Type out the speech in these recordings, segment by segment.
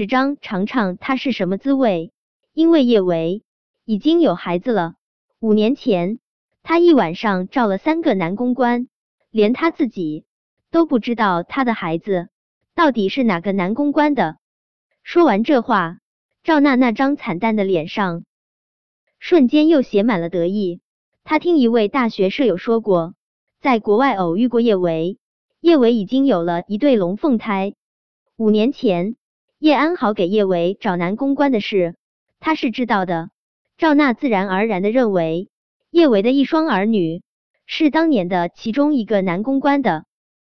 十章尝尝它是什么滋味。因为叶维已经有孩子了，五年前他一晚上照了三个男公关，连他自己都不知道他的孩子到底是哪个男公关的。说完这话，赵娜那张惨淡的脸上瞬间又写满了得意。他听一位大学舍友说过，在国外偶遇过叶维，叶维已经有了一对龙凤胎。五年前，叶安好给叶维找男公关的事，他是知道的。赵娜自然而然的认为，叶维的一双儿女是当年的其中一个男公关的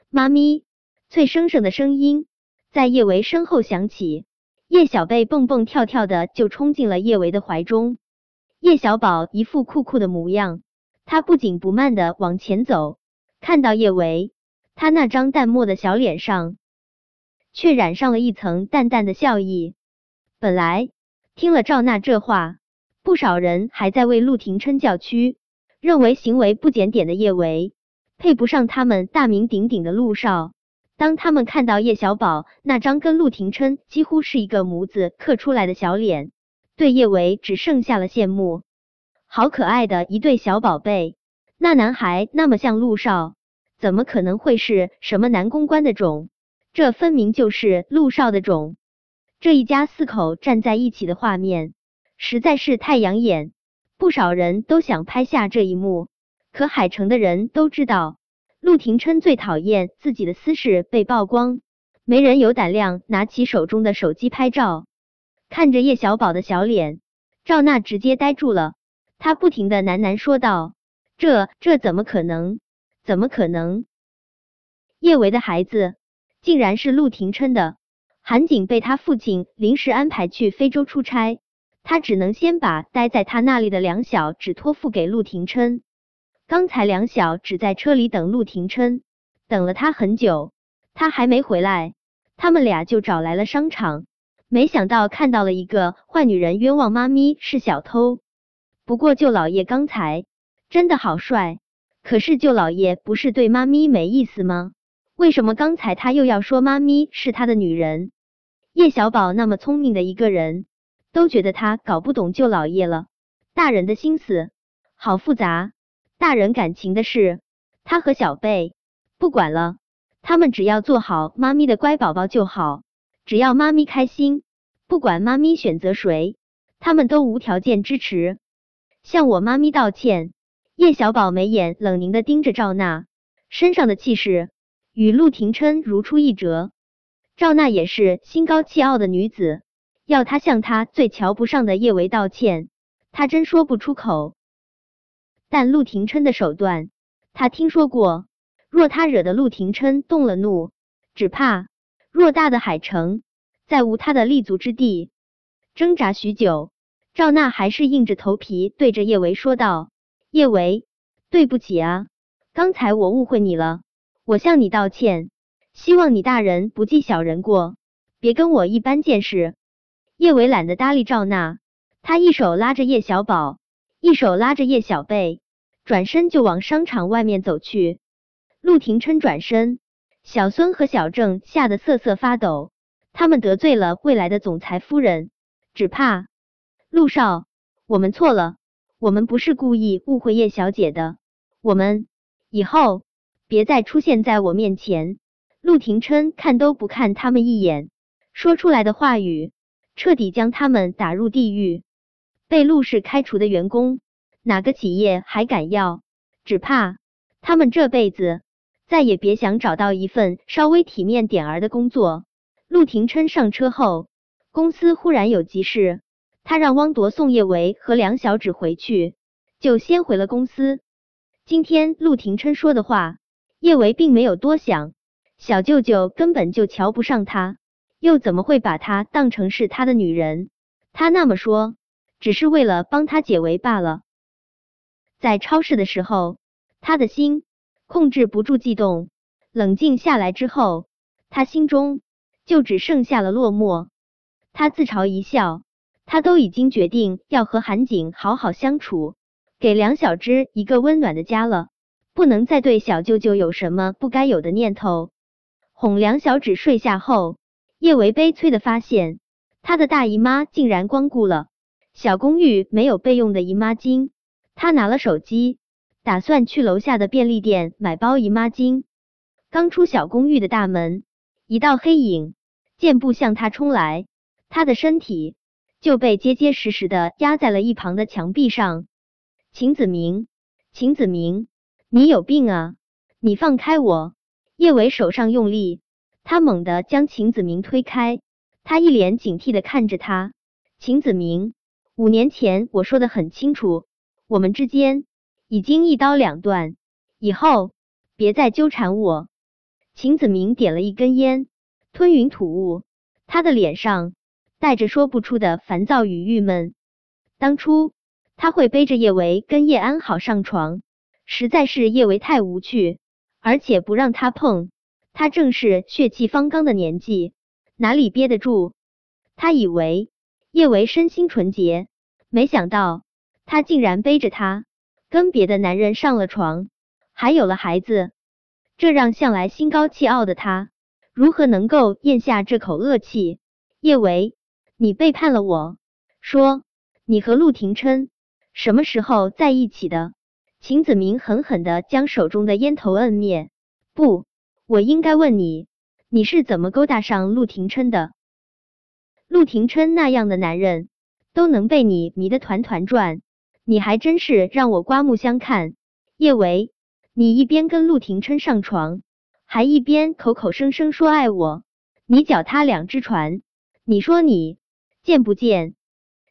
妈咪。脆生生的声音在叶维身后响起，叶小贝蹦蹦跳跳的就冲进了叶维的怀中。叶小宝一副酷酷的模样，他不紧不慢的往前走，看到叶维，他那张淡漠的小脸上却染上了一层淡淡的笑意。本来听了赵娜这话，不少人还在为陆廷琛叫屈，认为行为不检点的叶维配不上他们大名鼎鼎的陆少。当他们看到叶小宝那张跟陆廷琛几乎是一个模子刻出来的小脸，对叶维只剩下了羡慕，好可爱的一对小宝贝。那男孩那么像陆少，怎么可能会是什么男公关的种？这分明就是陆少的种。这一家四口站在一起的画面实在是太养眼，不少人都想拍下这一幕。可海城的人都知道，陆廷琛最讨厌自己的私事被曝光，没人有胆量拿起手中的手机拍照。看着叶小宝的小脸，赵娜直接呆住了。她不停的喃喃说道：“这这怎么可能？怎么可能？叶维的孩子竟然是陆廷琛的。”韩景被他父亲临时安排去非洲出差，他只能先把待在他那里的梁小只托付给陆廷琛。刚才梁小只在车里等陆廷琛，等了他很久，他还没回来，他们俩就找来了商场。没想到看到了一个坏女人冤枉妈咪是小偷。不过舅老爷刚才真的好帅，可是舅老爷不是对妈咪没意思吗？为什么刚才他又要说妈咪是他的女人？叶小宝那么聪明的一个人，都觉得他搞不懂舅老爷了。大人的心思好复杂，大人感情的事，他和小贝不管了，他们只要做好妈咪的乖宝宝就好。只要妈咪开心，不管妈咪选择谁，他们都无条件支持。向我妈咪道歉。叶小宝眉眼冷凝的盯着赵娜，身上的气势与陆廷琛如出一辙。赵娜也是心高气傲的女子，要她向她最瞧不上的叶维道歉，她真说不出口。但陆廷琛的手段，她听说过。若他惹得陆廷琛动了怒，只怕……偌大的海城，再无他的立足之地。挣扎许久，赵娜还是硬着头皮对着叶维说道：“叶维，对不起啊，刚才我误会你了，我向你道歉。希望你大人不计小人过，别跟我一般见识。”叶伟懒得搭理赵娜，他一手拉着叶小宝，一手拉着叶小贝，转身就往商场外面走去。陆廷琛转身。小孙和小郑吓得瑟瑟发抖，他们得罪了未来的总裁夫人，只怕陆少，我们错了，我们不是故意误会叶小姐的，我们以后别再出现在我面前。陆廷琛看都不看他们一眼，说出来的话语彻底将他们打入地狱。被陆氏开除的员工，哪个企业还敢要？只怕他们这辈子。再也别想找到一份稍微体面点儿的工作。陆廷琛上车后，公司忽然有急事，他让汪铎送叶维和梁小芷回去，就先回了公司。今天陆廷琛说的话，叶维并没有多想。小舅舅根本就瞧不上他，又怎么会把他当成是他的女人？他那么说，只是为了帮他解围罢了。在超市的时候，他的心。控制不住悸动，冷静下来之后，他心中就只剩下了落寞。他自嘲一笑，他都已经决定要和韩景好好相处，给梁小芝一个温暖的家了，不能再对小舅舅有什么不该有的念头。哄梁小芷睡下后，叶维悲催的发现，他的大姨妈竟然光顾了。小公寓没有备用的姨妈巾，他拿了手机，打算去楼下的便利店买包姨妈巾。刚出小公寓的大门，一道黑影箭步向他冲来，他的身体就被结结实实的压在了一旁的墙壁上。秦子明，秦子明，你有病啊！你放开我！叶伟手上用力，他猛地将秦子明推开，他一脸警惕的看着他。秦子明，五年前我说的很清楚，我们之间已经一刀两断，以后别再纠缠我。秦子明点了一根烟，吞云吐雾，他的脸上带着说不出的烦躁与郁闷。当初他会背着叶维跟叶安好上床，实在是叶维太无趣，而且不让他碰，他正是血气方刚的年纪，哪里憋得住？他以为叶维身心纯洁，没想到他竟然背着他跟别的男人上了床，还有了孩子。这让向来心高气傲的他如何能够咽下这口恶气？叶维，你背叛了我！说，你和陆廷琛什么时候在一起的？秦子明狠狠的将手中的烟头摁灭。不，我应该问你，你是怎么勾搭上陆廷琛的？陆廷琛那样的男人都能被你迷得团团转，你还真是让我刮目相看。叶维。你一边跟陆廷琛上床，还一边口口声声说爱我，你脚踏两只船，你说你贱不贱？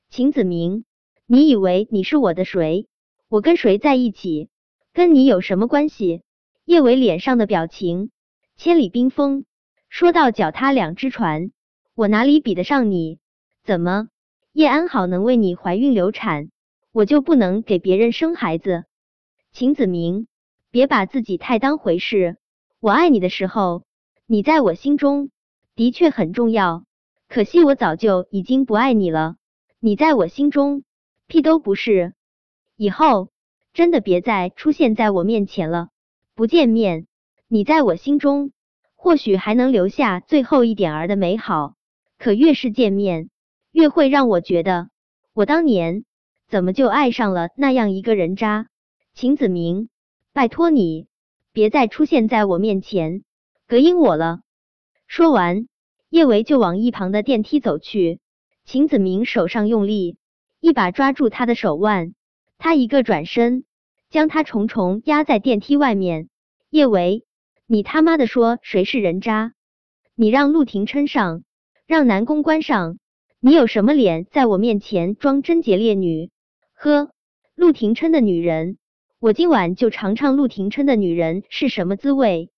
秦子明，你以为你是我的谁？我跟谁在一起，跟你有什么关系？叶伟脸上的表情千里冰封，说到脚踏两只船，我哪里比得上你？怎么叶安好能为你怀孕流产，我就不能给别人生孩子？秦子明。别把自己太当回事。我爱你的时候，你在我心中的确很重要。可惜我早就已经不爱你了。你在我心中屁都不是。以后真的别再出现在我面前了。不见面，你在我心中或许还能留下最后一点儿的美好。可越是见面，越会让我觉得，我当年怎么就爱上了那样一个人渣？秦子明。拜托你，别再出现在我面前，隔音我了。说完，叶维就往一旁的电梯走去。秦子明手上用力，一把抓住他的手腕，他一个转身，将他重重压在电梯外面。叶维，你他妈的说谁是人渣？你让陆廷琛上，让南宫关上，你有什么脸在我面前装贞洁烈女？呵，陆廷琛的女人。我今晚就尝尝陆廷琛的女人是什么滋味。